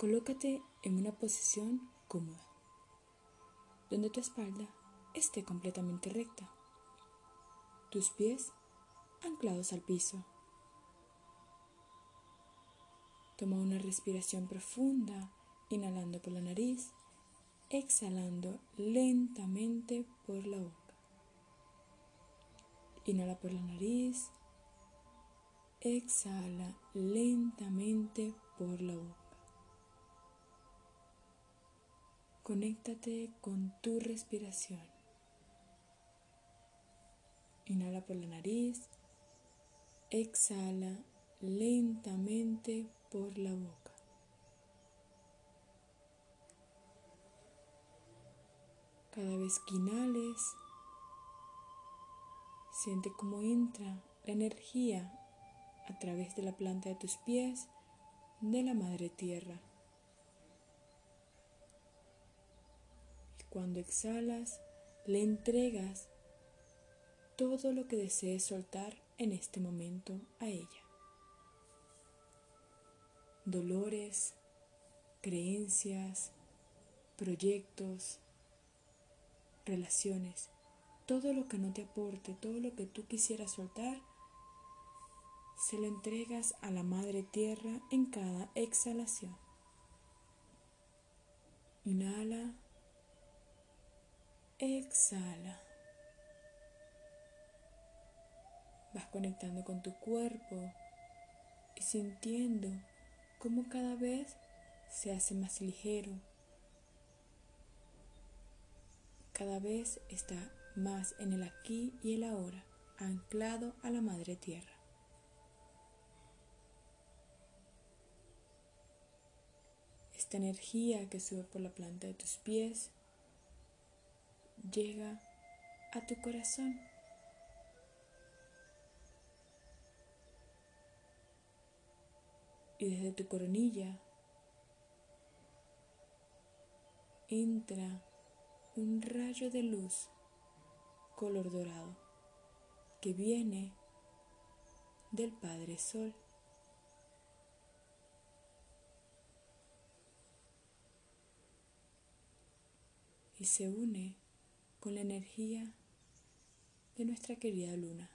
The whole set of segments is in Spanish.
Colócate en una posición cómoda, donde tu espalda esté completamente recta, tus pies anclados al piso. Toma una respiración profunda, inhalando por la nariz, exhalando lentamente por la boca. Inhala por la nariz, exhala lentamente por la boca. Conéctate con tu respiración. Inhala por la nariz, exhala lentamente por la boca. Cada vez que inhales, siente cómo entra la energía a través de la planta de tus pies de la Madre Tierra. Cuando exhalas, le entregas todo lo que desees soltar en este momento a ella. Dolores, creencias, proyectos, relaciones todo lo que no te aporte, todo lo que tú quisieras soltar, se lo entregas a la Madre Tierra en cada exhalación. Inhala, exhala. Vas conectando con tu cuerpo y sintiendo cómo cada vez se hace más ligero. Cada vez está más en el aquí y el ahora, anclado a la Madre Tierra. Esta energía que sube por la planta de tus pies llega a tu corazón. Y desde tu coronilla entra un rayo de luz color dorado que viene del Padre Sol. Y se une con la energía de nuestra querida luna.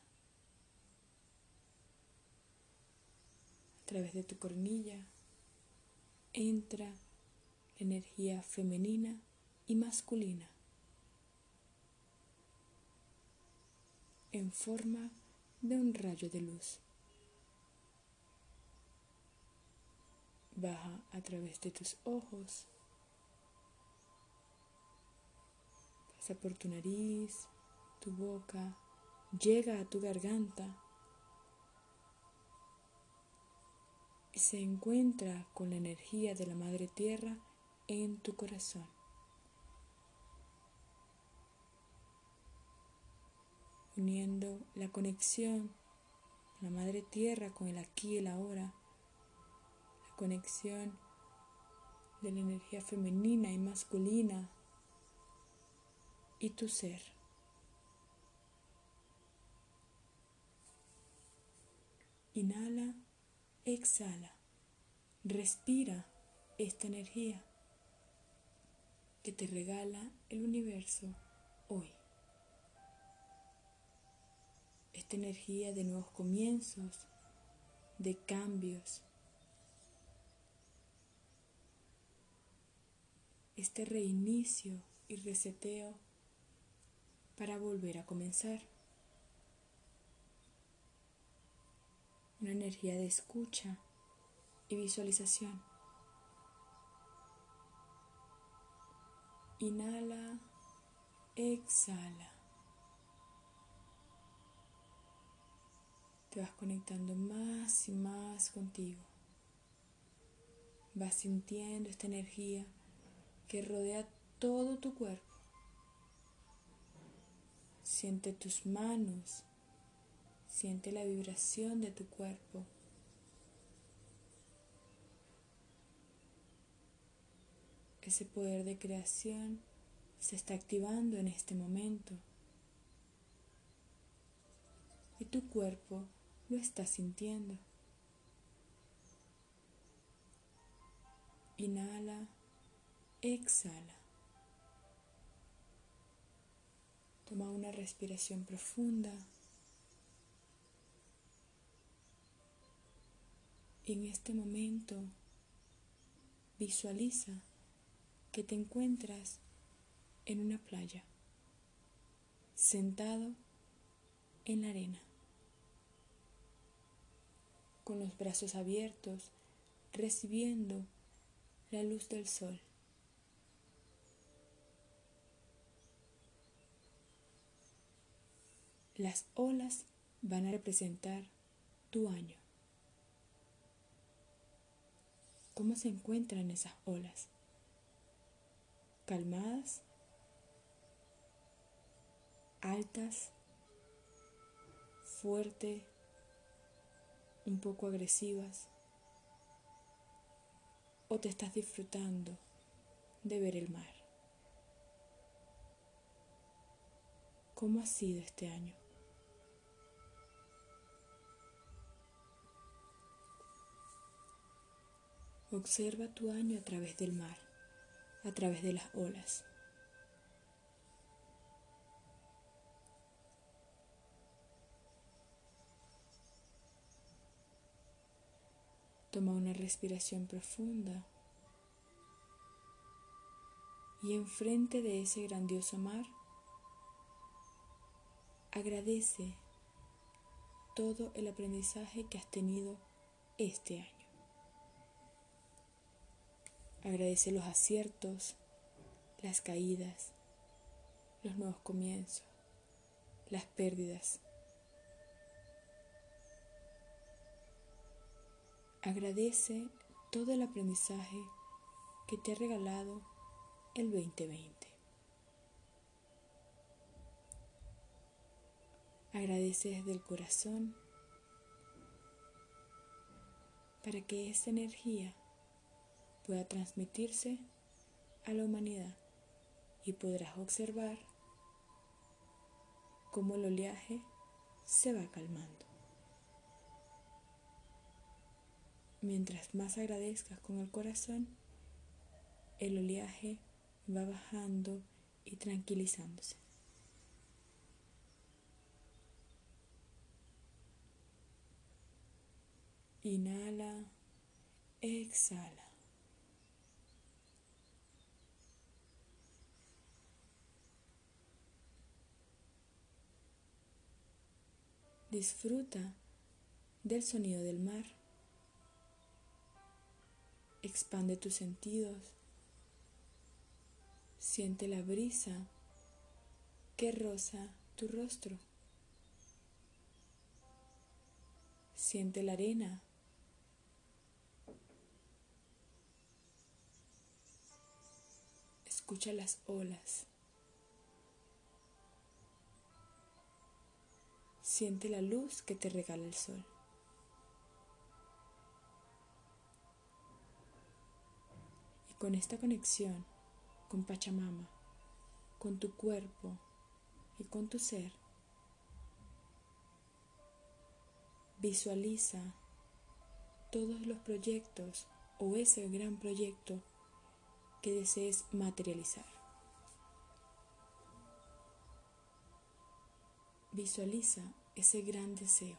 A través de tu cornilla entra la energía femenina y masculina. en forma de un rayo de luz. Baja a través de tus ojos, por tu nariz, tu boca, llega a tu garganta y se encuentra con la energía de la Madre Tierra en tu corazón. uniendo la conexión la Madre Tierra con el aquí y el ahora, la conexión de la energía femenina y masculina y tu ser. Inhala, exhala, respira esta energía que te regala el universo hoy. esta energía de nuevos comienzos, de cambios, este reinicio y reseteo para volver a comenzar. Una energía de escucha y visualización. Inhala, exhala. Te vas conectando más y más contigo. Vas sintiendo esta energía que rodea todo tu cuerpo. Siente tus manos, siente la vibración de tu cuerpo. Ese poder de creación se está activando en este momento. Y tu cuerpo lo estás sintiendo. Inhala, exhala. Toma una respiración profunda. Y en este momento visualiza que te encuentras en una playa, sentado en la arena, con los brazos abiertos, recibiendo la luz del sol. Las olas van a representar tu año. ¿Cómo se encuentran esas olas? ¿Calmadas? ¿Altas? ¿Fuerte? ¿Un poco agresivas? ¿O te estás disfrutando de ver el mar? ¿Cómo ha sido este año? Observa tu año a través del mar, a través de las olas. Toma una respiración profunda y enfrente de ese grandioso mar, agradece todo el aprendizaje que has tenido este año. Agradece los aciertos, las caídas, los nuevos comienzos, las pérdidas. Agradece todo el aprendizaje que te ha regalado el 2020. Agradece desde el corazón para que esa energía pueda transmitirse a la humanidad y podrás observar cómo el oleaje se va calmando. Mientras más agradezcas con el corazón, el oleaje va bajando y tranquilizándose. Inhala, exhala. Disfruta del sonido del mar. Expande tus sentidos. Siente la brisa que roza tu rostro. Siente la arena. Escucha las olas. Siente la luz que te regala el sol. Y con esta conexión con Pachamama, con tu cuerpo y con tu ser, visualiza todos los proyectos o ese gran proyecto que desees materializar. Visualiza ese gran deseo.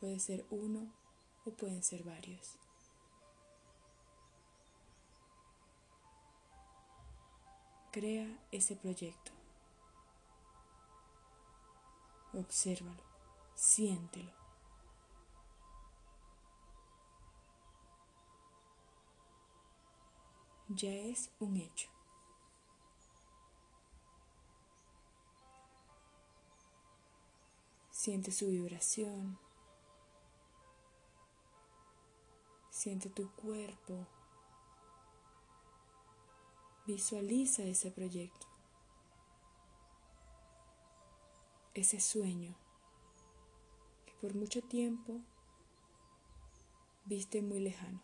Puede ser uno o pueden ser varios. Crea ese proyecto. Obsérvalo, siéntelo. Ya es un hecho. Siente su vibración. Siente tu cuerpo. Visualiza ese proyecto. Ese sueño que por mucho tiempo viste muy lejano.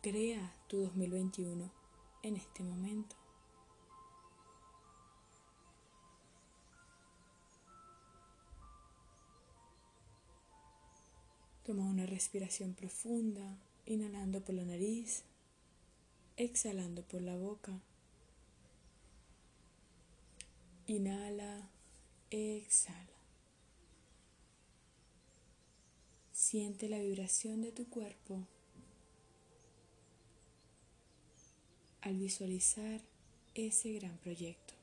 Crea tu 2021 en este momento. Toma una respiración profunda, inhalando por la nariz, exhalando por la boca. Inhala, exhala. Siente la vibración de tu cuerpo al visualizar ese gran proyecto.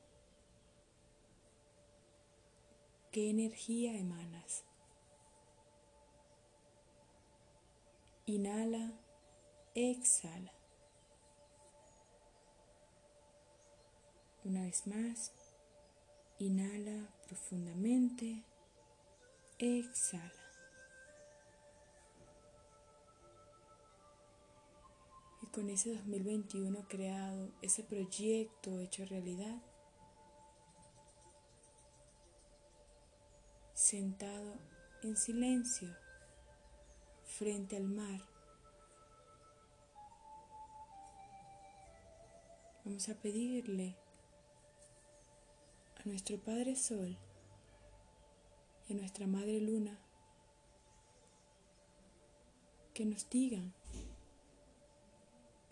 ¿Qué energía emanas? Inhala, exhala. Una vez más, inhala profundamente, exhala. Con ese 2021 creado, ese proyecto hecho realidad, sentado en silencio frente al mar. Vamos a pedirle a nuestro Padre Sol y a nuestra Madre Luna que nos digan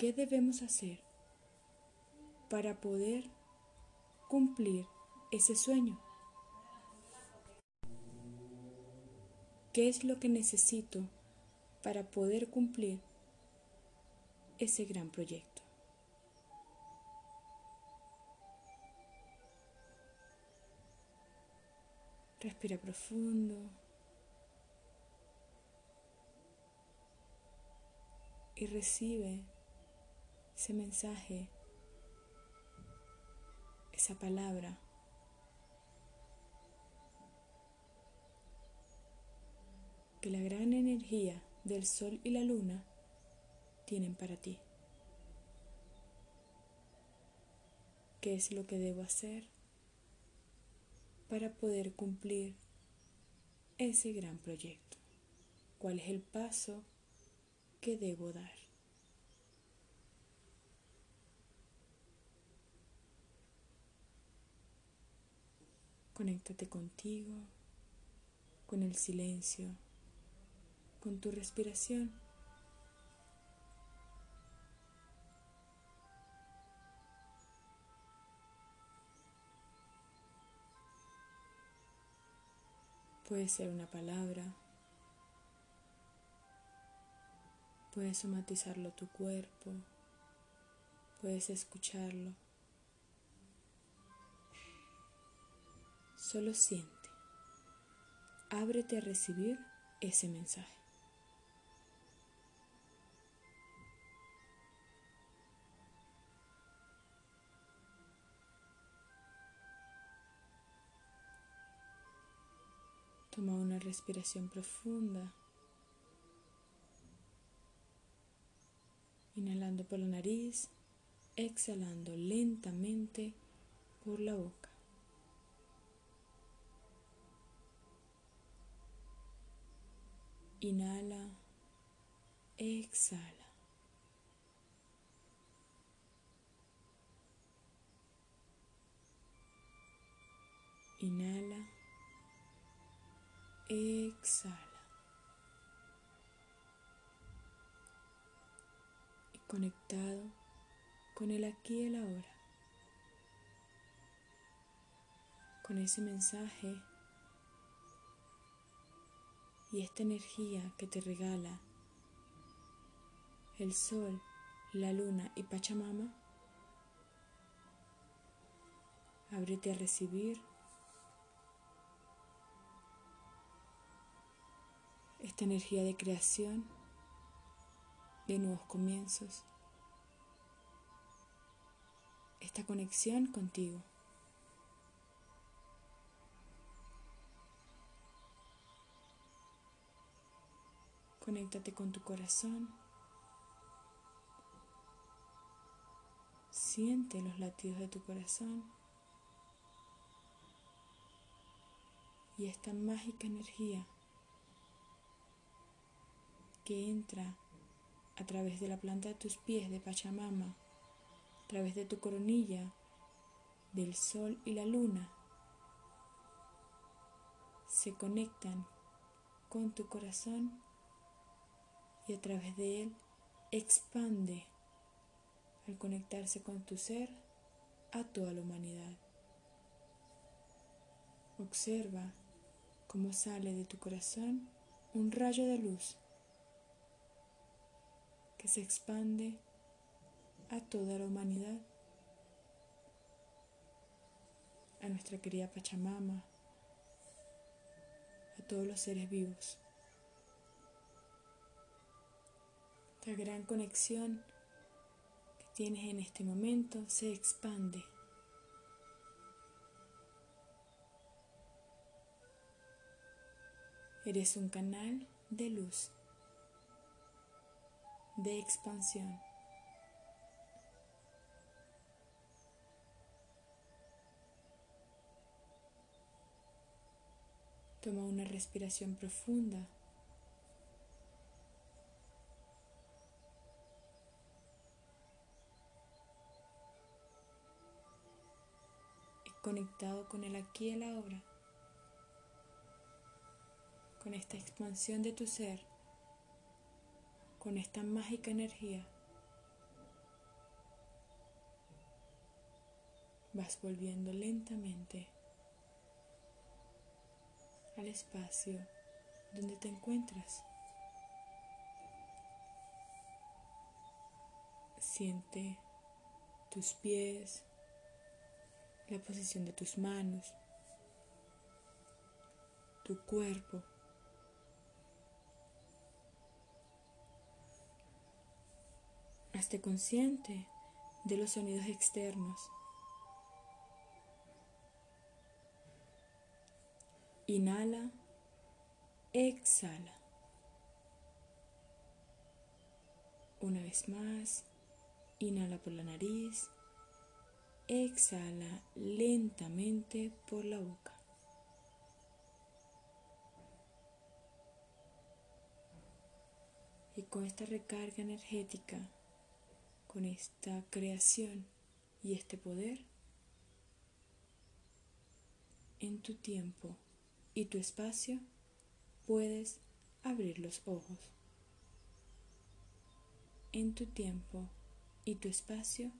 qué debemos hacer para poder cumplir ese sueño. ¿Qué es lo que necesito para poder cumplir ese gran proyecto? Respira profundo. Y recibe ese mensaje, esa palabra que la gran energía del sol y la luna tienen para ti. ¿Qué es lo que debo hacer para poder cumplir ese gran proyecto? ¿Cuál es el paso que debo dar? Conéctate contigo, con el silencio con tu respiración. Puede ser una palabra, puedes somatizarlo tu cuerpo, puedes escucharlo. Solo siente, ábrete a recibir ese mensaje. Toma una respiración profunda. Inhalando por la nariz, exhalando lentamente por la boca. Inhala, exhala. Inhala. Exhala. Y conectado con el aquí y el ahora. Con ese mensaje y esta energía que te regala el sol, la luna y Pachamama, ábrete a recibir esta energía de creación, de nuevos comienzos, esta conexión contigo. Conéctate con tu corazón. Siente los latidos de tu corazón. Y esta mágica energía que entra a través de la planta de tus pies de Pachamama, a través de tu coronilla, del sol y la luna, se conectan con tu corazón y a través de él expande al conectarse con tu ser a toda la humanidad. Observa cómo sale de tu corazón un rayo de luz que se expande a toda la humanidad, a nuestra querida Pachamama, a todos los seres vivos. La gran conexión que tienes en este momento se expande. Eres un canal de luz, de expansión. Toma una respiración profunda. Conectado con el aquí y el ahora, con esta expansión de tu ser, con esta mágica energía, vas volviendo lentamente al espacio donde te encuentras. Siente tus pies, la posición de tus manos, tu cuerpo. Hazte consciente de los sonidos externos. Inhala, exhala. Una vez más, inhala por la nariz, exhala lentamente por la boca. Y con esta recarga energética, con esta creación y este poder, en tu tiempo, y tu espacio, puedes abrir los ojos. En tu tiempo y tu espacio,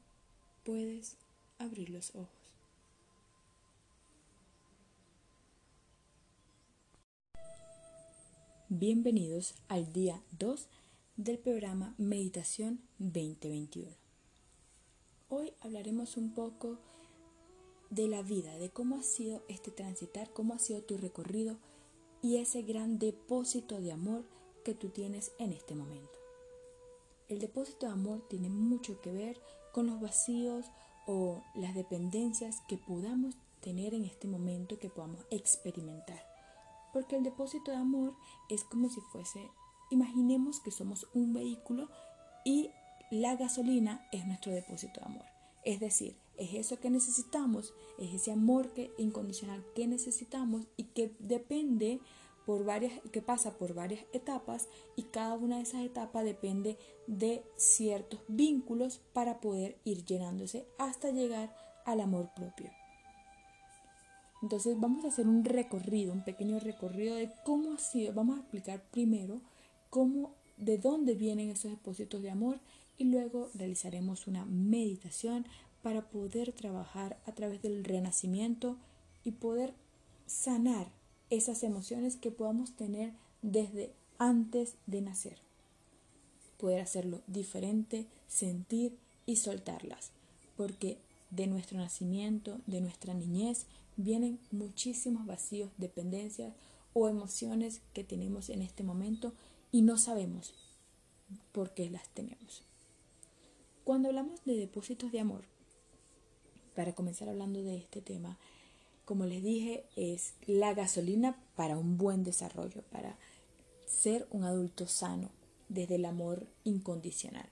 puedes abrir los ojos. Bienvenidos al día 2 del programa Meditación 2021. Hoy hablaremos un poco de la vida, de cómo ha sido este transitar, cómo ha sido tu recorrido y ese gran depósito de amor que tú tienes en este momento. El depósito de amor tiene mucho que ver con los vacíos o las dependencias que podamos tener en este momento que podamos experimentar. Porque el depósito de amor es como si fuese, imaginemos que somos un vehículo y la gasolina es nuestro depósito de amor. Es decir, es eso que necesitamos, es ese amor que, incondicional que necesitamos y que depende por varias, que pasa por varias etapas y cada una de esas etapas depende de ciertos vínculos para poder ir llenándose hasta llegar al amor propio. Entonces vamos a hacer un recorrido, un pequeño recorrido de cómo ha sido, vamos a explicar primero cómo, de dónde vienen esos depósitos de amor y luego realizaremos una meditación para poder trabajar a través del renacimiento y poder sanar esas emociones que podamos tener desde antes de nacer. Poder hacerlo diferente, sentir y soltarlas, porque de nuestro nacimiento, de nuestra niñez, vienen muchísimos vacíos, dependencias o emociones que tenemos en este momento y no sabemos por qué las tenemos. Cuando hablamos de depósitos de amor, para comenzar hablando de este tema, como les dije, es la gasolina para un buen desarrollo, para ser un adulto sano desde el amor incondicional.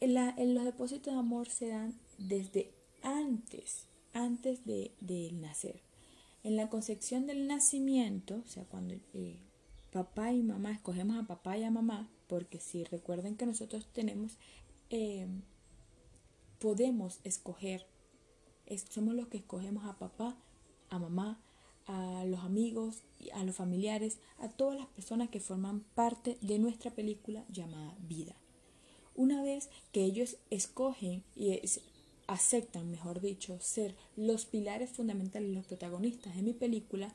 En, los depósitos de amor se dan desde antes, antes de, nacer. En la concepción del nacimiento, o sea, cuando eh, papá y mamá escogemos a papá y a mamá, porque si recuerden que nosotros tenemos eh, podemos escoger. Somos los que escogemos a papá, a mamá, a los amigos, a los familiares, a todas las personas que forman parte de nuestra película llamada vida. Una vez que ellos escogen y aceptan, mejor dicho, ser los pilares fundamentales, los protagonistas de mi película,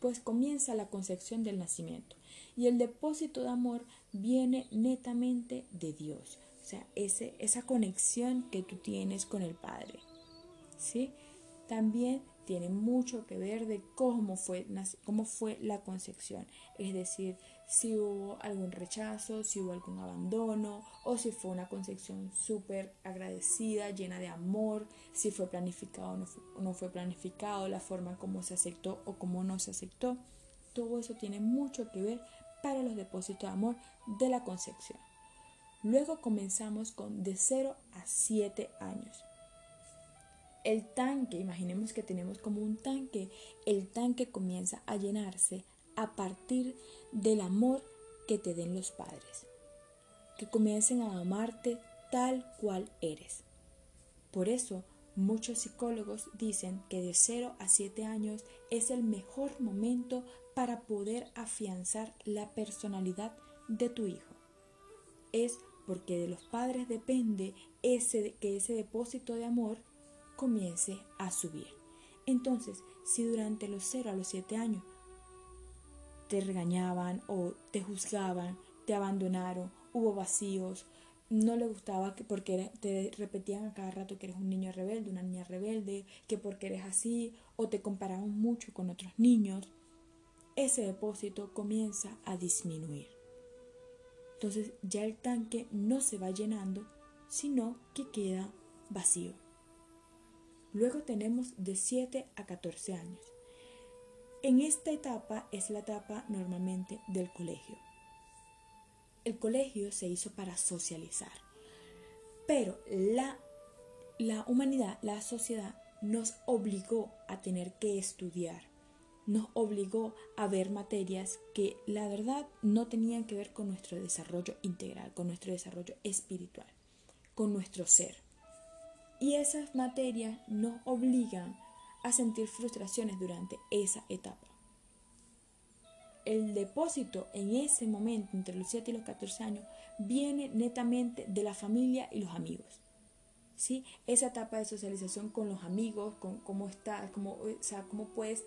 pues comienza la concepción del nacimiento. Y el depósito de amor viene netamente de Dios. O sea, ese, esa conexión que tú tienes con el Padre. ¿Sí? También tiene mucho que ver de cómo fue, cómo fue la concepción. Es decir, si hubo algún rechazo, si hubo algún abandono o si fue una concepción súper agradecida, llena de amor, si fue planificado o no fue, no planificado, la forma como se aceptó o cómo no se aceptó. Todo eso tiene mucho que ver para los depósitos de amor de la concepción. Luego comenzamos con de 0 a 7 años el tanque, imaginemos que tenemos como un tanque, el tanque comienza a llenarse a partir del amor que te den los padres, que comiencen a amarte tal cual eres. Por eso, muchos psicólogos dicen que de 0 a 7 años es el mejor momento para poder afianzar la personalidad de tu hijo. Es porque de los padres depende ese, que ese depósito de amor comience a subir. Entonces, si durante los 0 a los 7 años te regañaban o te juzgaban, te abandonaron, hubo vacíos, no le gustaba que porque te repetían a cada rato que eres un niño rebelde, una niña rebelde, que porque eres así, o te comparaban mucho con otros niños, ese depósito comienza a disminuir. Entonces ya el tanque no se va llenando, sino que queda vacío. Luego tenemos de 7 a 14 años. En esta etapa es la etapa normalmente del colegio. El colegio se hizo para socializar, pero la, la humanidad, la sociedad, nos obligó a tener que estudiar, nos obligó a ver materias que la verdad no tenían que ver con nuestro desarrollo integral, con nuestro desarrollo espiritual, con nuestro ser. Y esas materias nos obligan a sentir frustraciones durante esa etapa. El depósito en ese momento, entre los 7 y los 14 años, viene netamente de la familia y los amigos. ¿Sí? Esa etapa de socialización con los amigos, con cómo estás, cómo, o sea, cómo puedes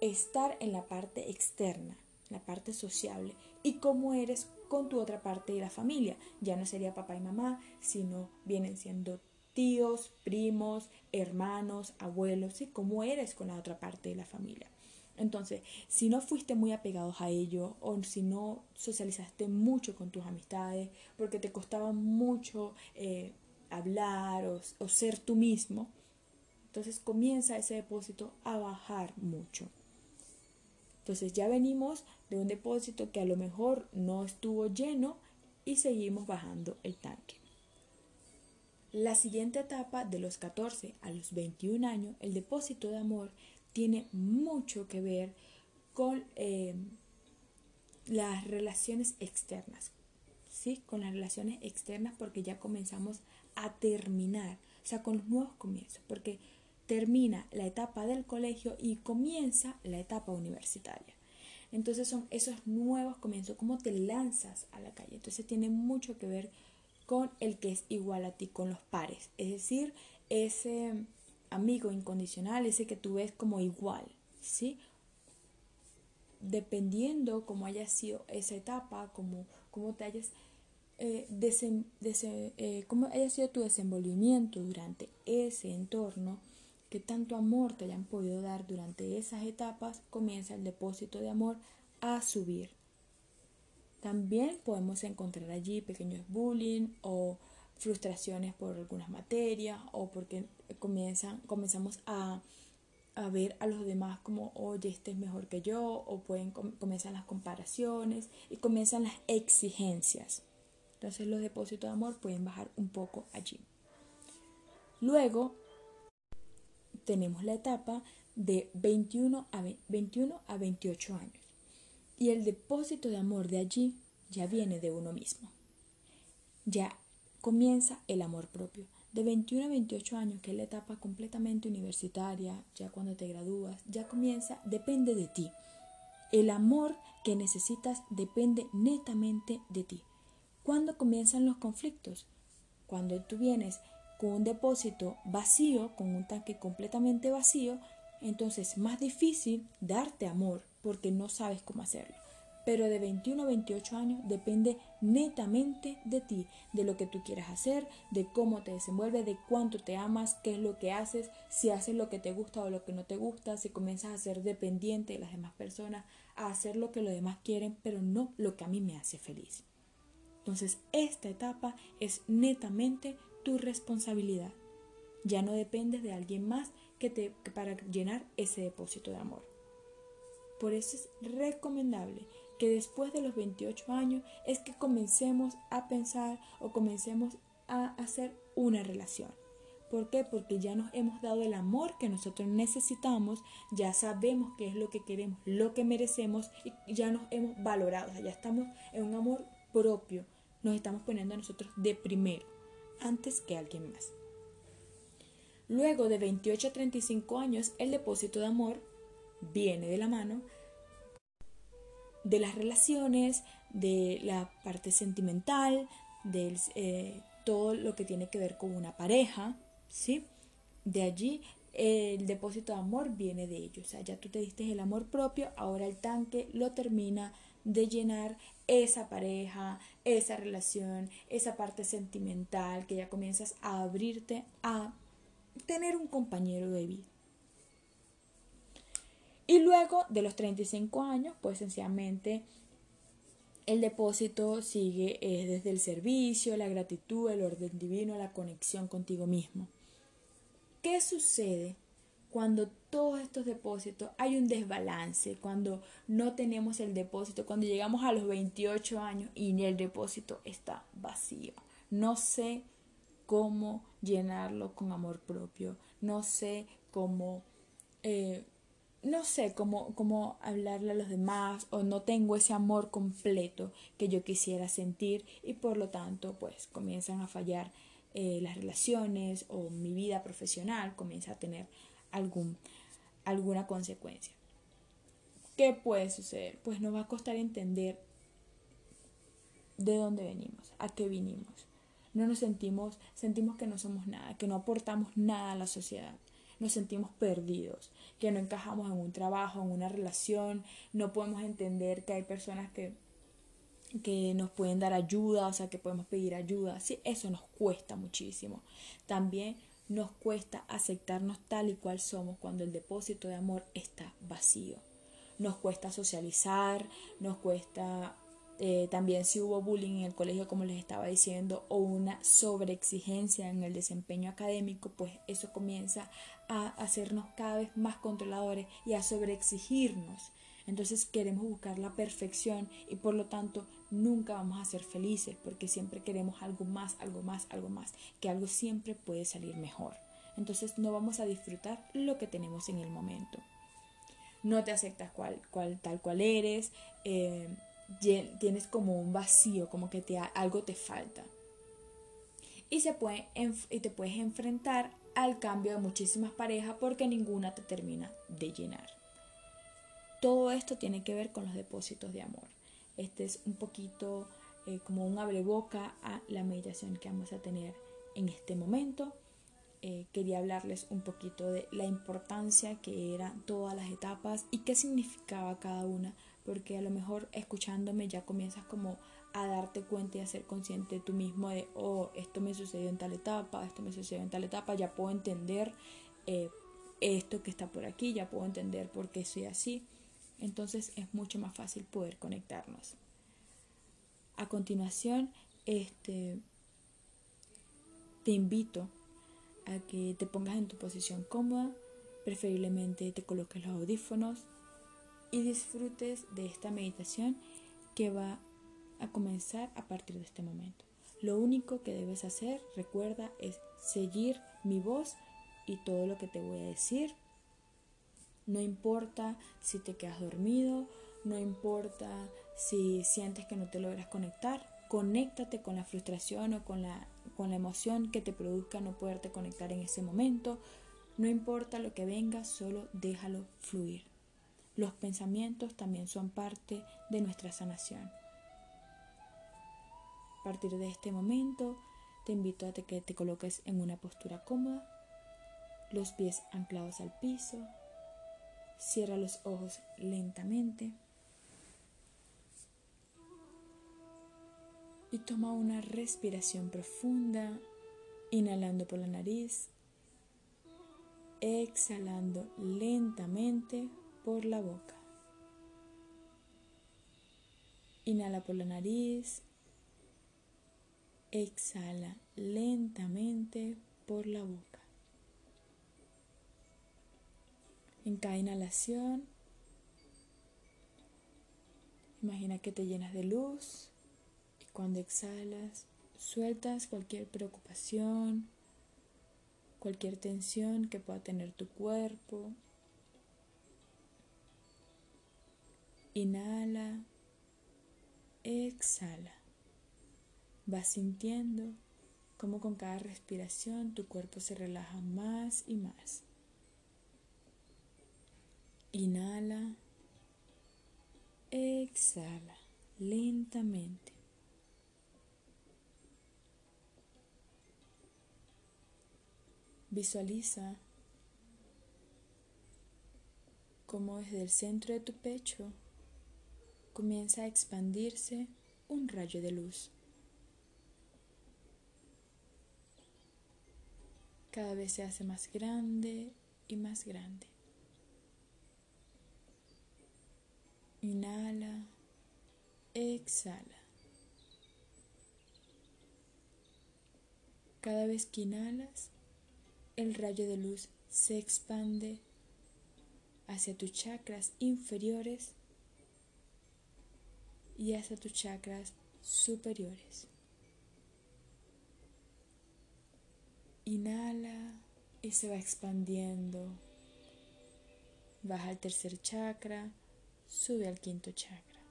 estar en la parte externa, la parte sociable, y cómo eres con tu otra parte de la familia. Ya no sería papá y mamá, sino vienen siendo tíos, primos, hermanos, abuelos, y cómo eres con la otra parte de la familia. Entonces, si no fuiste muy apegados a ello o si no socializaste mucho con tus amistades porque te costaba mucho eh, hablar o, ser tú mismo, entonces comienza ese depósito a bajar mucho. Entonces ya venimos de un depósito que a lo mejor no estuvo lleno y seguimos bajando el tanque. La siguiente etapa, de los 14 a los 21 años, el depósito de amor tiene mucho que ver con eh, las relaciones externas, ¿sí? Con las relaciones externas porque ya comenzamos a terminar, o sea, con los nuevos comienzos, porque termina la etapa del colegio y comienza la etapa universitaria. Entonces son esos nuevos comienzos, cómo te lanzas a la calle. Entonces tiene mucho que ver con el que es igual a ti, con los pares. Es decir, ese amigo incondicional, ese que tú ves como igual, ¿sí? Dependiendo cómo haya sido esa etapa, cómo, cómo te hayas... Eh, eh, cómo haya sido tu desenvolvimiento durante ese entorno, que tanto amor te hayan podido dar durante esas etapas, comienza el depósito de amor a subir. También podemos encontrar allí pequeños bullying o frustraciones por algunas materias o porque comienzan, comenzamos a, ver a los demás como, oye, este es mejor que yo, o pueden, comienzan las comparaciones y comienzan las exigencias. Entonces los depósitos de amor pueden bajar un poco allí. Luego tenemos la etapa de 21 a, 21 a 28 años. Y el depósito de amor de allí ya viene de uno mismo. Ya comienza el amor propio. De 21 a 28 años, que es la etapa completamente universitaria, ya cuando te gradúas, ya comienza, depende de ti. El amor que necesitas depende netamente de ti. ¿Cuándo comienzan los conflictos? Cuando tú vienes con un depósito vacío, con un tanque completamente vacío, entonces es más difícil darte amor porque no sabes cómo hacerlo. Pero de 21 a 28 años depende netamente de ti, de lo que tú quieras hacer, de cómo te desenvuelves, de cuánto te amas, qué es lo que haces, si haces lo que te gusta o lo que no te gusta, si comienzas a ser dependiente de las demás personas, a hacer lo que los demás quieren, pero no lo que a mí me hace feliz. Entonces, esta etapa es netamente tu responsabilidad. Ya no dependes de alguien más que te, para llenar ese depósito de amor. Por eso es recomendable que después de los 28 años es que comencemos a pensar o comencemos a hacer una relación. ¿Por qué? Porque ya nos hemos dado el amor que nosotros necesitamos, ya sabemos qué es lo que queremos, lo que merecemos y ya nos hemos valorado, ya estamos en un amor propio, nos estamos poniendo a nosotros de primero, antes que alguien más. Luego de 28 a 35 años, el depósito de amor viene de la mano de las relaciones, de la parte sentimental, de eh, todo lo que tiene que ver con una pareja, ¿sí? De allí el depósito de amor viene de ello. O sea, ya tú te diste el amor propio, ahora el tanque lo termina de llenar esa pareja, esa relación, esa parte sentimental, que ya comienzas a abrirte a tener un compañero de vida. Y luego de los 35 años, pues sencillamente el depósito sigue desde el servicio, la gratitud, el orden divino, la conexión contigo mismo. ¿Qué sucede cuando todos estos depósitos hay un desbalance, cuando no tenemos el depósito, cuando llegamos a los 28 años y el depósito está vacío. No sé cómo llenarlo con amor propio, no sé cómo, eh, no sé cómo, cómo hablarle a los demás o no tengo ese amor completo que yo quisiera sentir y por lo tanto pues comienzan a fallar eh, las relaciones o mi vida profesional comienza a tener algún, alguna consecuencia. ¿Qué puede suceder? Pues nos va a costar entender de dónde venimos, a qué vinimos. No nos sentimos, sentimos que no somos nada, que no aportamos nada a la sociedad. Nos sentimos perdidos, que no encajamos en un trabajo, en una relación, no podemos entender que hay personas que, que nos pueden dar ayuda, o sea, que podemos pedir ayuda. Sí, eso nos cuesta muchísimo. También nos cuesta aceptarnos tal y cual somos cuando el depósito de amor está vacío. Nos cuesta socializar, nos cuesta eh, también si hubo bullying en el colegio, como les estaba diciendo, o una sobreexigencia en el desempeño académico, pues eso comienza a hacernos cada vez más controladores y a sobreexigirnos. Entonces queremos buscar la perfección y por lo tanto nunca vamos a ser felices porque siempre queremos algo más, algo más, algo más, que algo siempre puede salir mejor. Entonces no vamos a disfrutar lo que tenemos en el momento. No te aceptas cual, cual, tal cual eres, eh, tienes como un vacío, como que te, algo te falta. Y, se puede, y te puedes enfrentar al cambio de muchísimas parejas porque ninguna te termina de llenar. Todo esto tiene que ver con los depósitos de amor. Este es un poquito eh, como un abreboca a la meditación que vamos a tener en este momento. Eh, quería hablarles un poquito de la importancia que eran todas las etapas y qué significaba cada una, porque a lo mejor escuchándome ya comienzas como a darte cuenta y a ser consciente tú mismo de, oh, esto me sucedió en tal etapa, esto me sucedió en tal etapa, ya puedo entender eh, esto que está por aquí, ya puedo entender por qué soy así entonces es mucho más fácil poder conectarnos. A continuación, este, te invito a que te pongas en tu posición cómoda, preferiblemente te coloques los audífonos y disfrutes de esta meditación que va a comenzar a partir de este momento. Lo único que debes hacer, recuerda, es seguir mi voz y todo lo que te voy a decir no importa si te quedas dormido, no importa si sientes que no te logras conectar, conéctate con la frustración o con la con la emoción que te produzca no poderte conectar en ese momento. No importa lo que venga, solo déjalo fluir. Los pensamientos también son parte de nuestra sanación. Partir de este momento, te invito a que te coloques en una postura cómoda, los pies anclados al piso, cierra los ojos lentamente y toma una respiración profunda, inhalando por la nariz, exhalando lentamente por la boca. Inhala por la nariz, exhala lentamente por la boca. En cada inhalación, imagina que te llenas de luz cuando exhalas, sueltas cualquier preocupación, cualquier tensión que pueda tener tu cuerpo. Inhala, exhala. Vas sintiendo cómo con cada respiración tu cuerpo se relaja más y más. Inhala, exhala lentamente. Visualiza cómo desde el centro de tu pecho comienza a expandirse un rayo de luz. Cada vez se hace más grande y más grande. Inhala, exhala. Cada vez que inhalas, el rayo de luz se expande hacia tus chakras inferiores y hacia tus chakras superiores. Inhala y se va expandiendo. Baja al tercer chakra, sube al quinto chakra.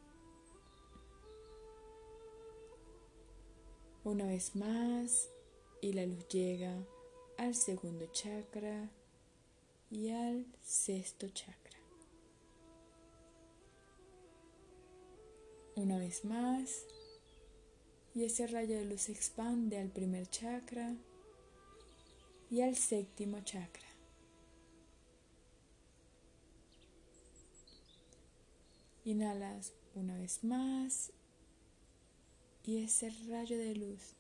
Una vez más y la luz llega al segundo chakra y al sexto chakra. Una vez más, y ese rayo de luz se expande al primer chakra y al séptimo chakra. Inhalas una vez más y ese rayo de luz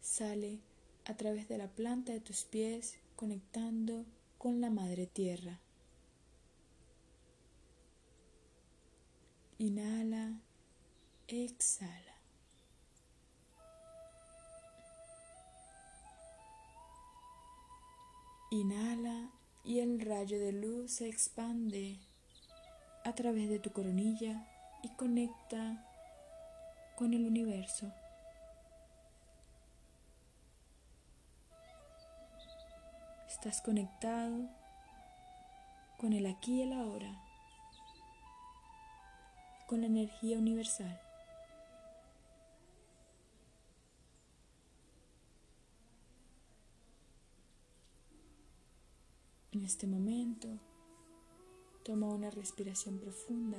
sale a través de la planta de tus pies conectando con la madre tierra. Inhala, exhala. Inhala y el rayo de luz se expande a través de tu coronilla y conecta con el universo. Estás conectado con el aquí y el ahora, con la energía universal. En este momento, toma una respiración profunda.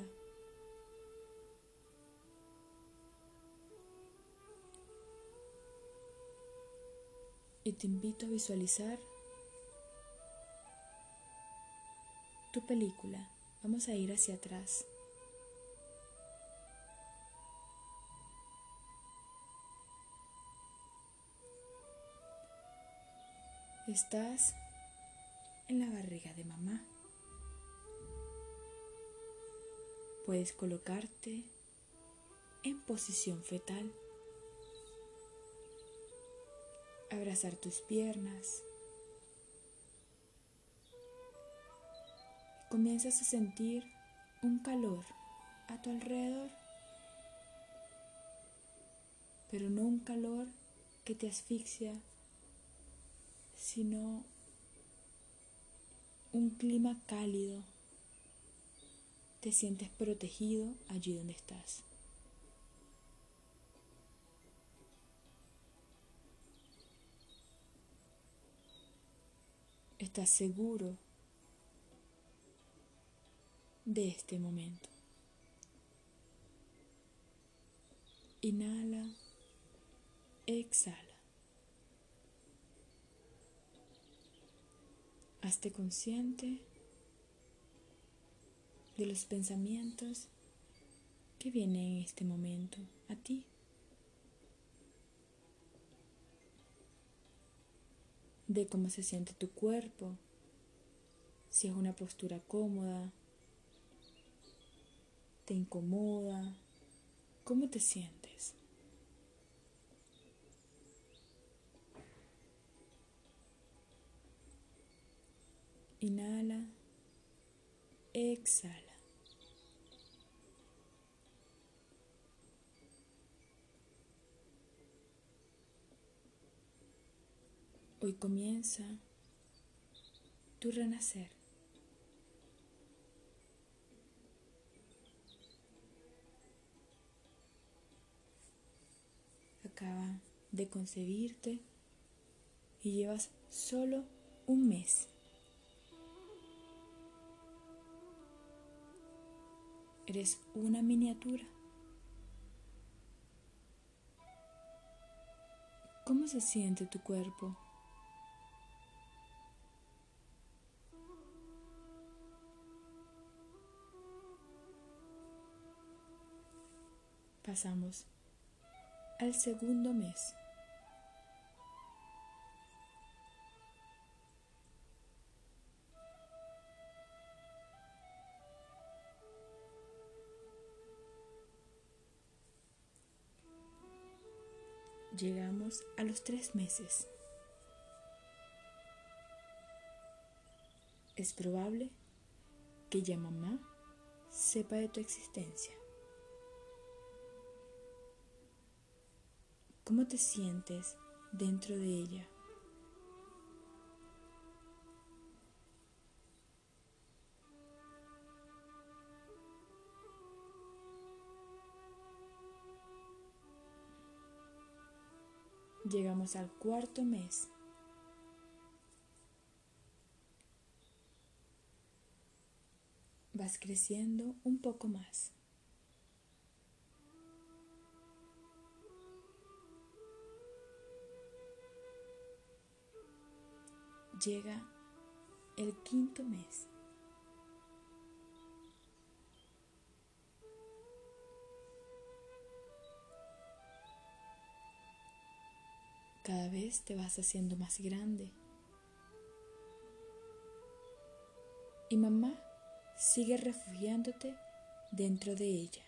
Y te invito a visualizar tu película. Vamos a ir hacia atrás. Estás en la barriga de mamá. Puedes colocarte en posición fetal. Abrazar tus piernas comienzas a sentir un calor a tu alrededor, pero no un calor que te asfixia, sino un clima cálido. Te sientes protegido allí donde estás. Estás seguro de este momento. Inhala, exhala. Hazte consciente de los pensamientos que vienen en este momento a ti. De cómo se siente tu cuerpo, si es una postura cómoda, te incomoda, cómo te sientes. Inhala, exhala. Hoy comienza tu renacer. Acaba de concebirte y llevas solo un mes. Eres una miniatura. ¿Cómo se siente tu cuerpo? Pasamos al segundo mes. Llegamos a los tres meses. Es probable que ya mamá sepa de tu existencia. ¿Cómo te sientes dentro de ella? Llegamos al cuarto mes. Vas creciendo un poco más. llega el quinto mes. Cada vez te vas haciendo más grande. Y mamá sigue refugiándote dentro de ella.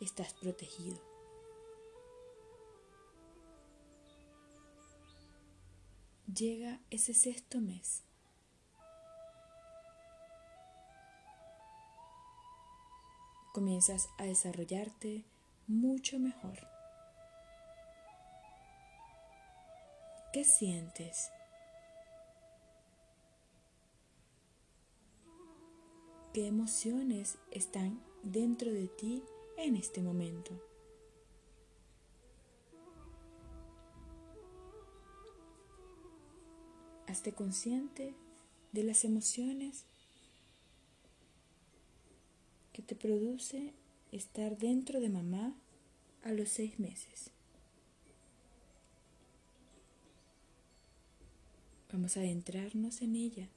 Estás protegido. llega ese sexto mes. Comienzas a desarrollarte mucho mejor. ¿Qué sientes? ¿Qué emociones están dentro de ti en este momento? Hazte consciente de las emociones que te produce estar dentro de mamá a los seis meses. Vamos a adentrarnos en ella.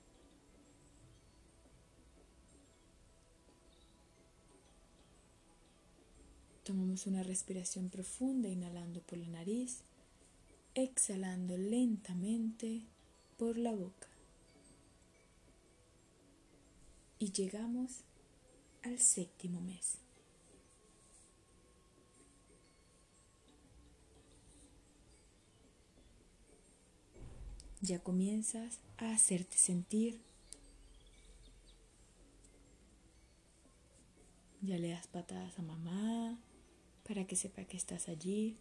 Tomamos una respiración profunda, inhalando por la nariz, exhalando lentamente por la boca. Y llegamos al séptimo mes. Ya comienzas a hacerte sentir. Ya le das patadas a mamá para que sepa que estás allí.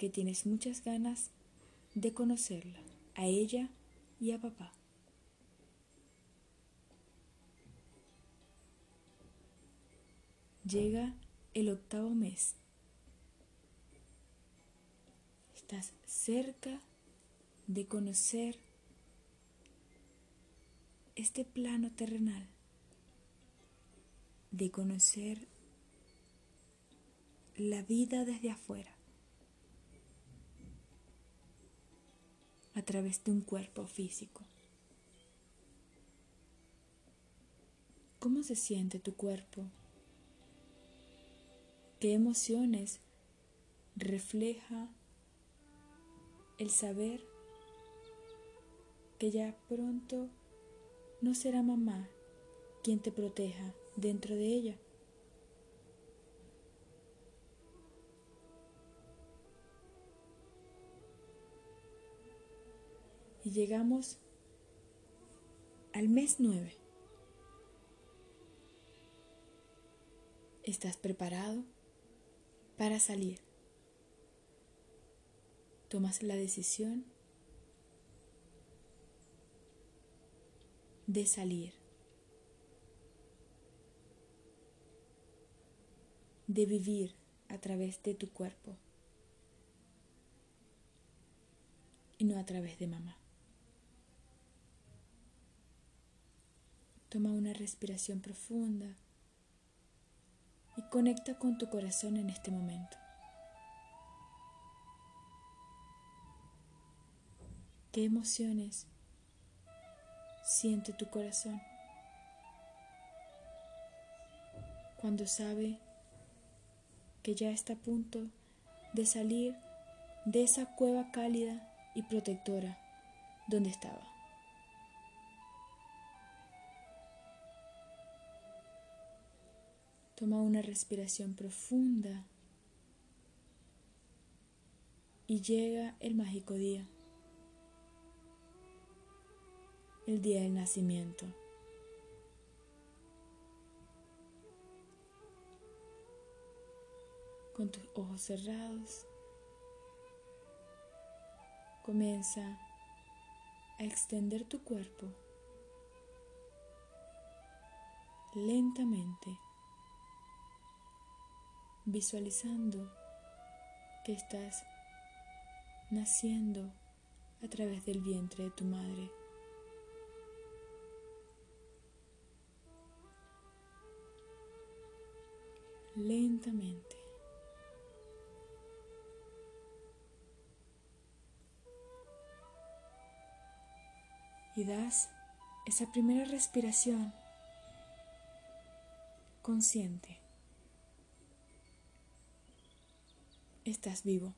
que tienes muchas ganas de conocerla, a ella y a papá. Llega el octavo mes. Estás cerca de conocer este plano terrenal, de conocer la vida desde afuera, a través de un cuerpo físico. ¿Cómo se siente tu cuerpo? ¿Qué emociones refleja el saber que ya pronto no será mamá quien te proteja dentro de ella? Y llegamos al mes 9. ¿Estás preparado para salir? Tomas la decisión de salir, de vivir a través de tu cuerpo y no a través de mamá. Toma una respiración profunda y conecta con tu corazón en este momento. ¿Qué emociones siente tu corazón cuando sabe que ya está a punto de salir de esa cueva cálida y protectora donde estaba? Toma una respiración profunda y llega el mágico día, el día del nacimiento. Con tus ojos cerrados, comienza a extender tu cuerpo lentamente visualizando que estás naciendo a través del vientre de tu madre. Lentamente. Y das esa primera respiración consciente. Estás vivo.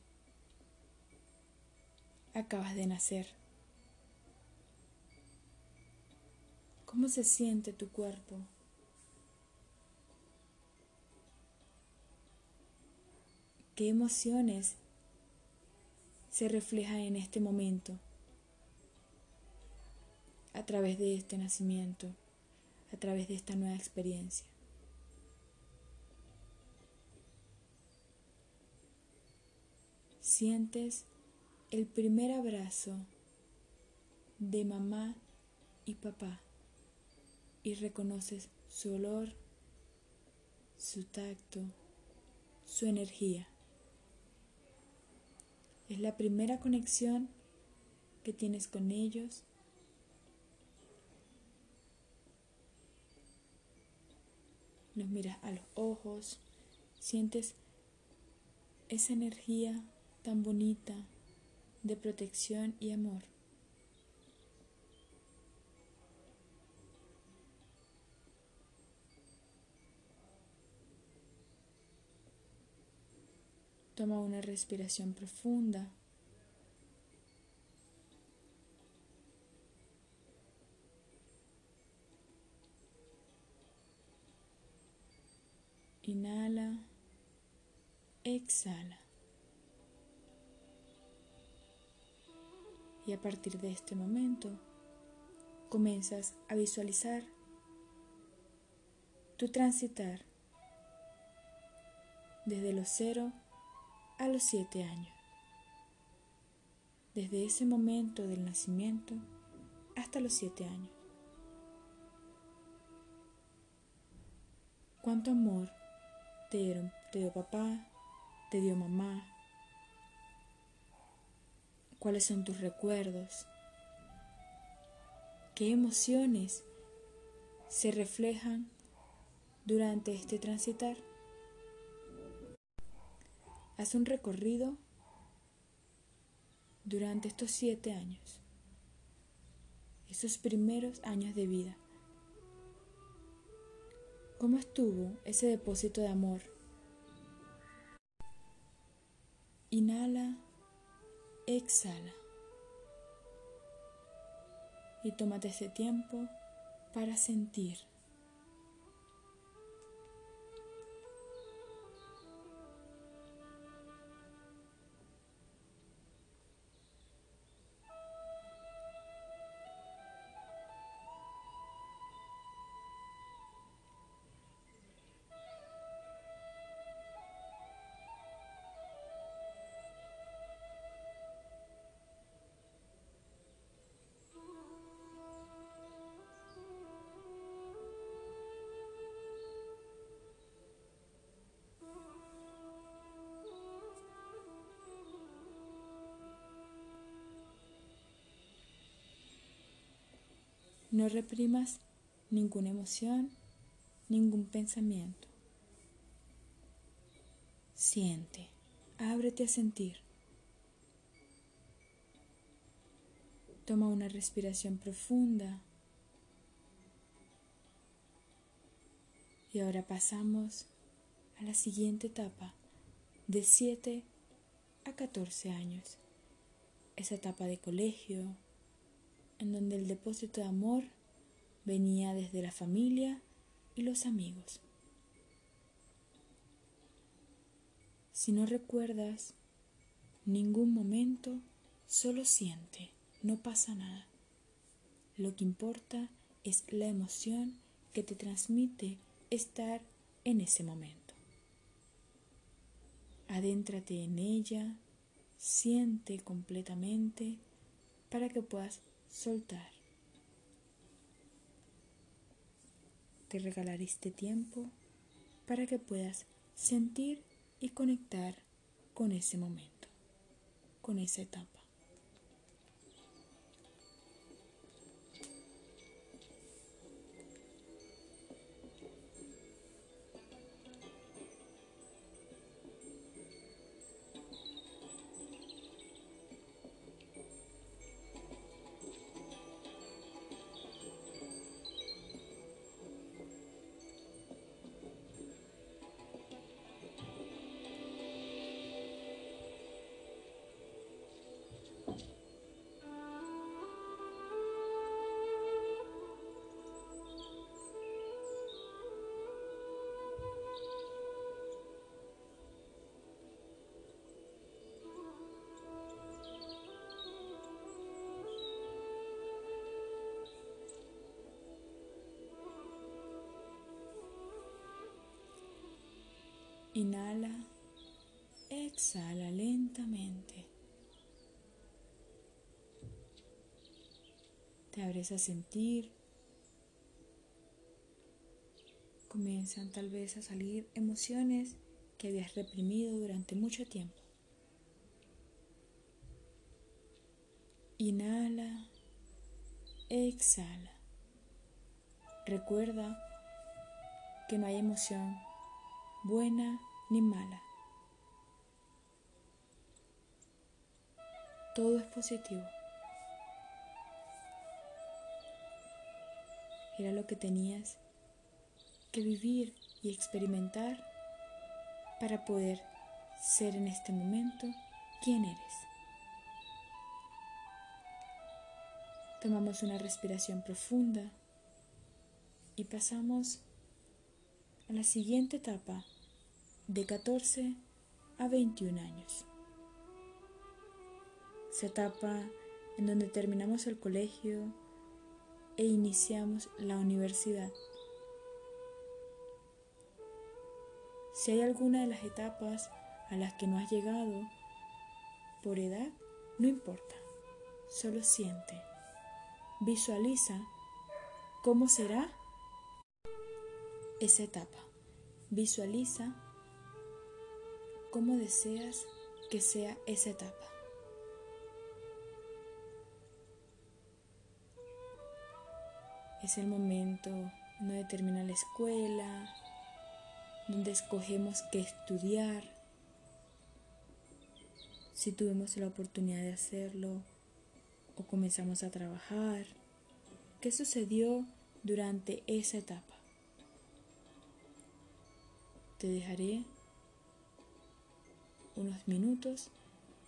Acabas de nacer. ¿Cómo se siente tu cuerpo? ¿Qué emociones se reflejan en este momento a través de este nacimiento, a través de esta nueva experiencia? sientes el primer abrazo de mamá y papá y reconoces su olor, su tacto, su energía. Es la primera conexión que tienes con ellos. Los miras a los ojos, sientes esa energía tan bonita de protección y amor. Toma una respiración profunda. Inhala, exhala. Y a partir de este momento comienzas a visualizar tu transitar desde los 0 a los 7 años. Desde ese momento del nacimiento hasta los 7 años. ¿Cuánto amor te, dieron, te dio papá, te dio mamá, cuáles son tus recuerdos, qué emociones se reflejan durante este transitar. Haz un recorrido durante estos siete años, esos primeros años de vida. ¿Cómo estuvo ese depósito de amor? Inhala, exhala. Y tómate ese tiempo para sentir. No reprimas ninguna emoción, ningún pensamiento. Siente, ábrete a sentir. Toma una respiración profunda. Y ahora pasamos a la siguiente etapa, de 7 a 14 años. Esa etapa de colegio, en donde el depósito de amor venía desde la familia y los amigos. Si no recuerdas ningún momento, solo siente, no pasa nada. Lo que importa es la emoción que te transmite estar en ese momento. Adéntrate en ella, siente completamente para que puedas soltar. Te regalaré este tiempo para que puedas sentir y conectar con ese momento, con esa etapa. Inhala, exhala lentamente. Te abres a sentir. Comienzan tal vez a salir emociones que habías reprimido durante mucho tiempo. Inhala, exhala. Recuerda que no hay emoción buena ni mala. Todo es positivo. Era lo que tenías que vivir y experimentar para poder ser en este momento quien eres. Tomamos una respiración profunda y pasamos a la siguiente etapa de 14 a 21 años. Esa etapa en donde terminamos el colegio e iniciamos la universidad. Si hay alguna de las etapas a las que no has llegado por edad, no importa, solo siente, visualiza cómo será esa etapa. Visualiza cómo deseas que sea esa etapa. Es el momento donde termina la escuela, donde escogemos qué estudiar, si tuvimos la oportunidad de hacerlo o comenzamos a trabajar, qué sucedió durante esa etapa. Te dejaré unos minutos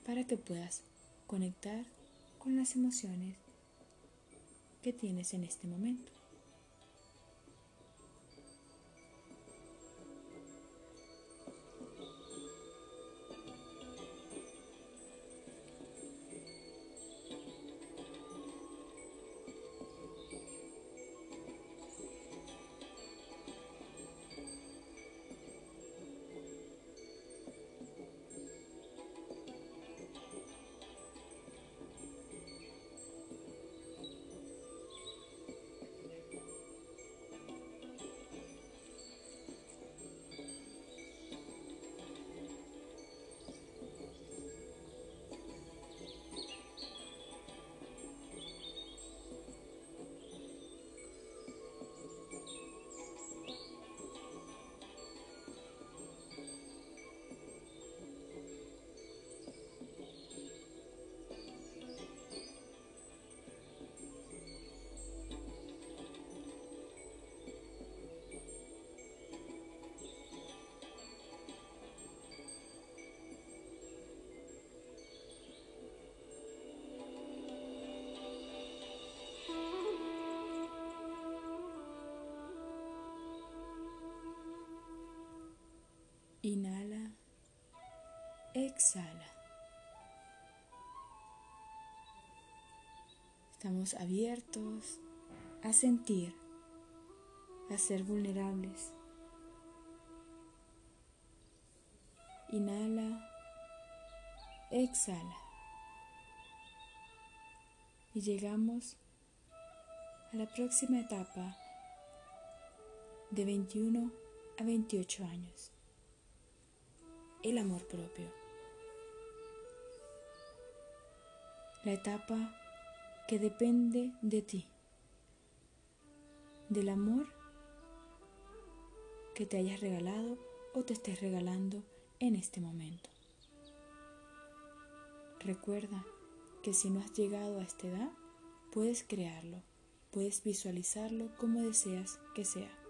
para que puedas conectar con las emociones que tienes en este momento. Inhala, exhala. Estamos abiertos a sentir, a ser vulnerables. Inhala, exhala. Y llegamos a la próxima etapa de 21 a 28 años el amor propio. La etapa que depende de ti, del amor que te hayas regalado o te estés regalando en este momento. Recuerda que si no has llegado a esta edad, puedes crearlo, puedes visualizarlo como deseas que sea.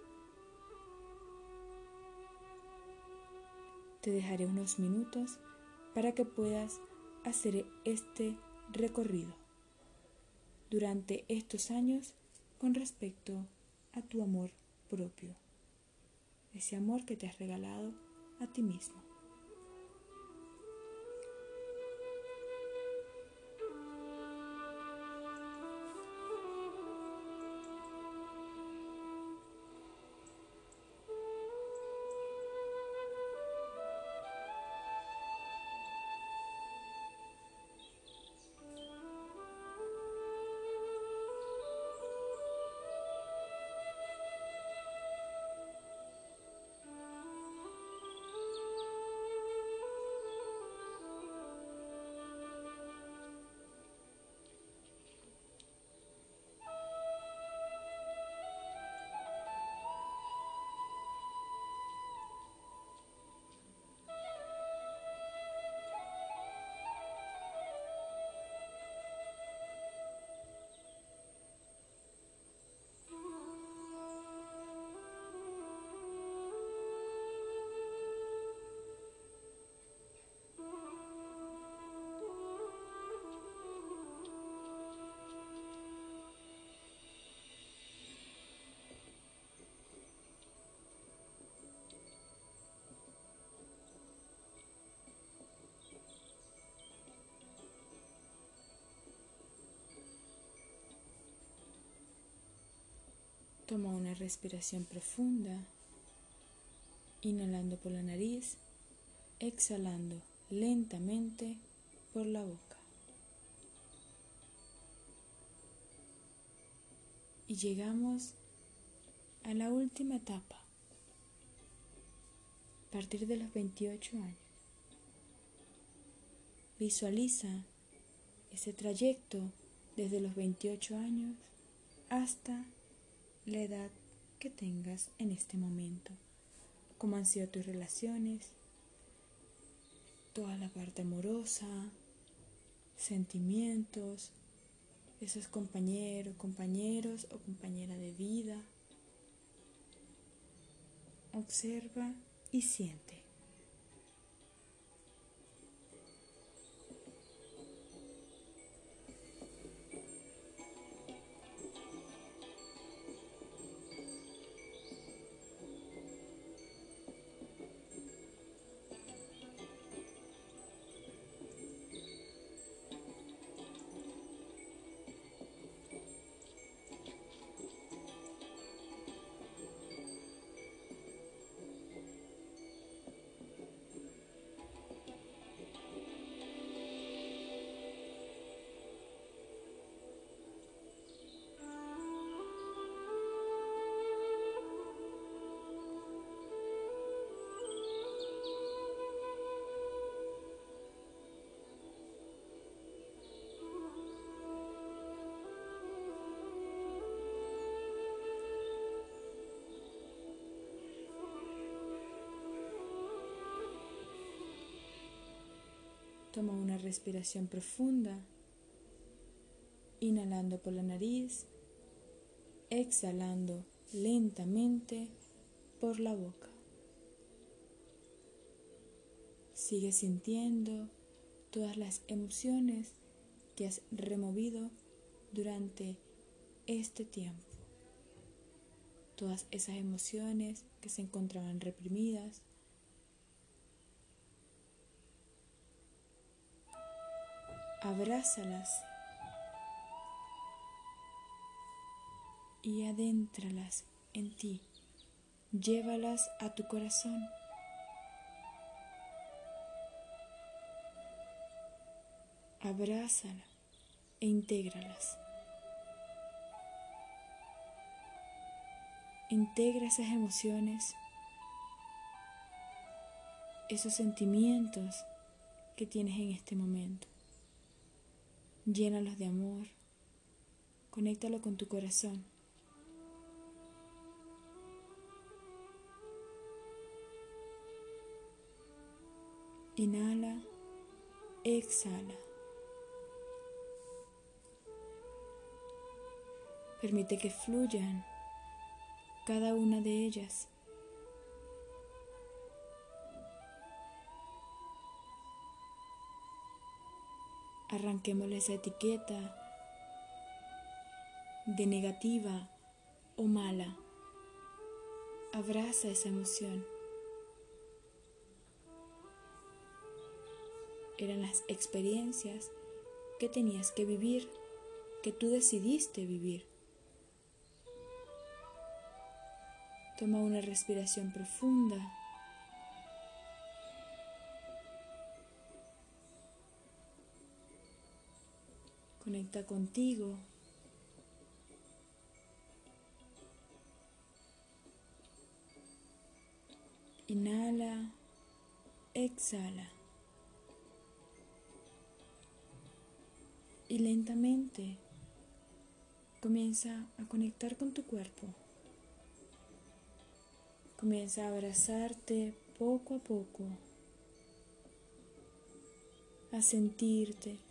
Te dejaré unos minutos para que puedas hacer este recorrido durante estos años con respecto a tu amor propio, ese amor que te has regalado a ti mismo. Toma una respiración profunda, inhalando por la nariz, exhalando lentamente por la boca. Y llegamos a la última etapa, a partir de los 28 años. Visualiza ese trayecto desde los 28 años hasta la edad que tengas en este momento, cómo han sido tus relaciones, toda la parte amorosa, sentimientos, esos compañeros, compañeros o compañera de vida. Observa y siente. Toma una respiración profunda, inhalando por la nariz, exhalando lentamente por la boca. Sigue sintiendo todas las emociones que has removido durante este tiempo. Todas esas emociones que se encontraban reprimidas abrázalas y adéntralas en ti. Llévalas a tu corazón. Abrázala e intégralas. Integra esas emociones, esos sentimientos que tienes en este momento. Llénalos de amor. Conéctalo con tu corazón. Inhala, exhala. Permite que fluyan cada una de ellas. Arranquémosle esa etiqueta de negativa o mala. Abraza esa emoción. Eran las experiencias que tenías que vivir, que tú decidiste vivir. Toma una respiración profunda. Conecta contigo. Inhala, exhala. Y lentamente comienza a conectar con tu cuerpo. Comienza a abrazarte poco a poco, a sentirte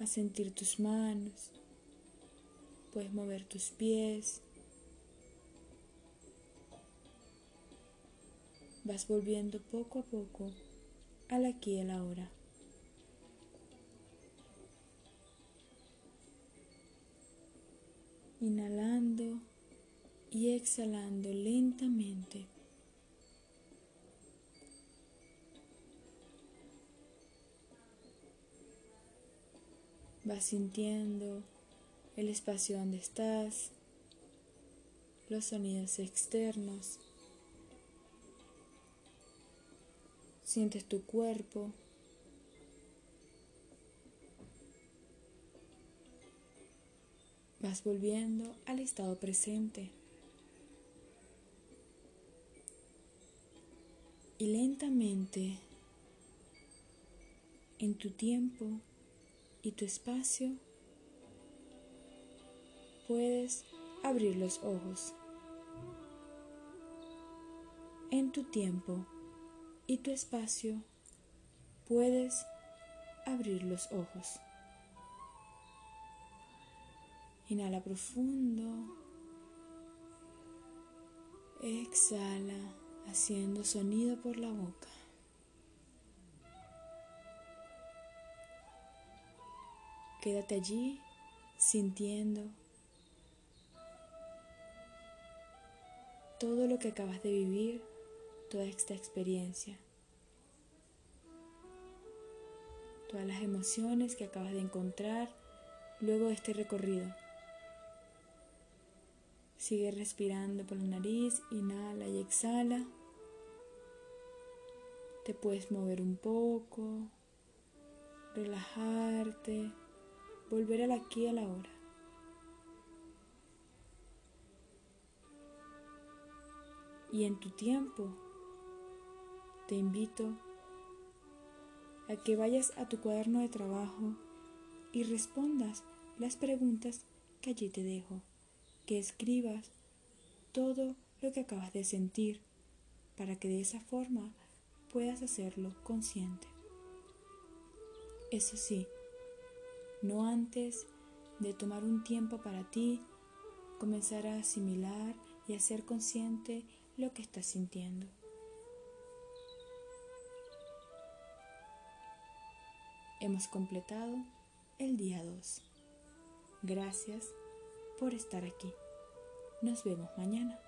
a sentir tus manos, puedes mover tus pies, vas volviendo poco a poco al aquí y a la hora. Inhalando y exhalando lentamente. Vas sintiendo el espacio donde estás, los sonidos externos. Sientes tu cuerpo. Vas volviendo al estado presente. Y lentamente, en tu tiempo, y tu espacio, puedes abrir los ojos. En tu tiempo y tu espacio puedes abrir los ojos. Inhala profundo. Exhala haciendo sonido por la boca. Quédate allí sintiendo todo lo que acabas de vivir, toda esta experiencia, todas las emociones que acabas de encontrar luego de este recorrido. Sigue respirando por la nariz, inhala y exhala. Te puedes mover un poco, relajarte, volver al aquí y a la hora. Y en tu tiempo te invito a que vayas a tu cuaderno de trabajo y respondas las preguntas que allí te dejo que escribas todo lo que acabas de sentir para que de esa forma puedas hacerlo consciente. Eso sí, no antes de tomar un tiempo para ti, comenzar a asimilar y a ser consciente lo que estás sintiendo. Hemos completado el día 2. Gracias por estar aquí. Nos vemos mañana.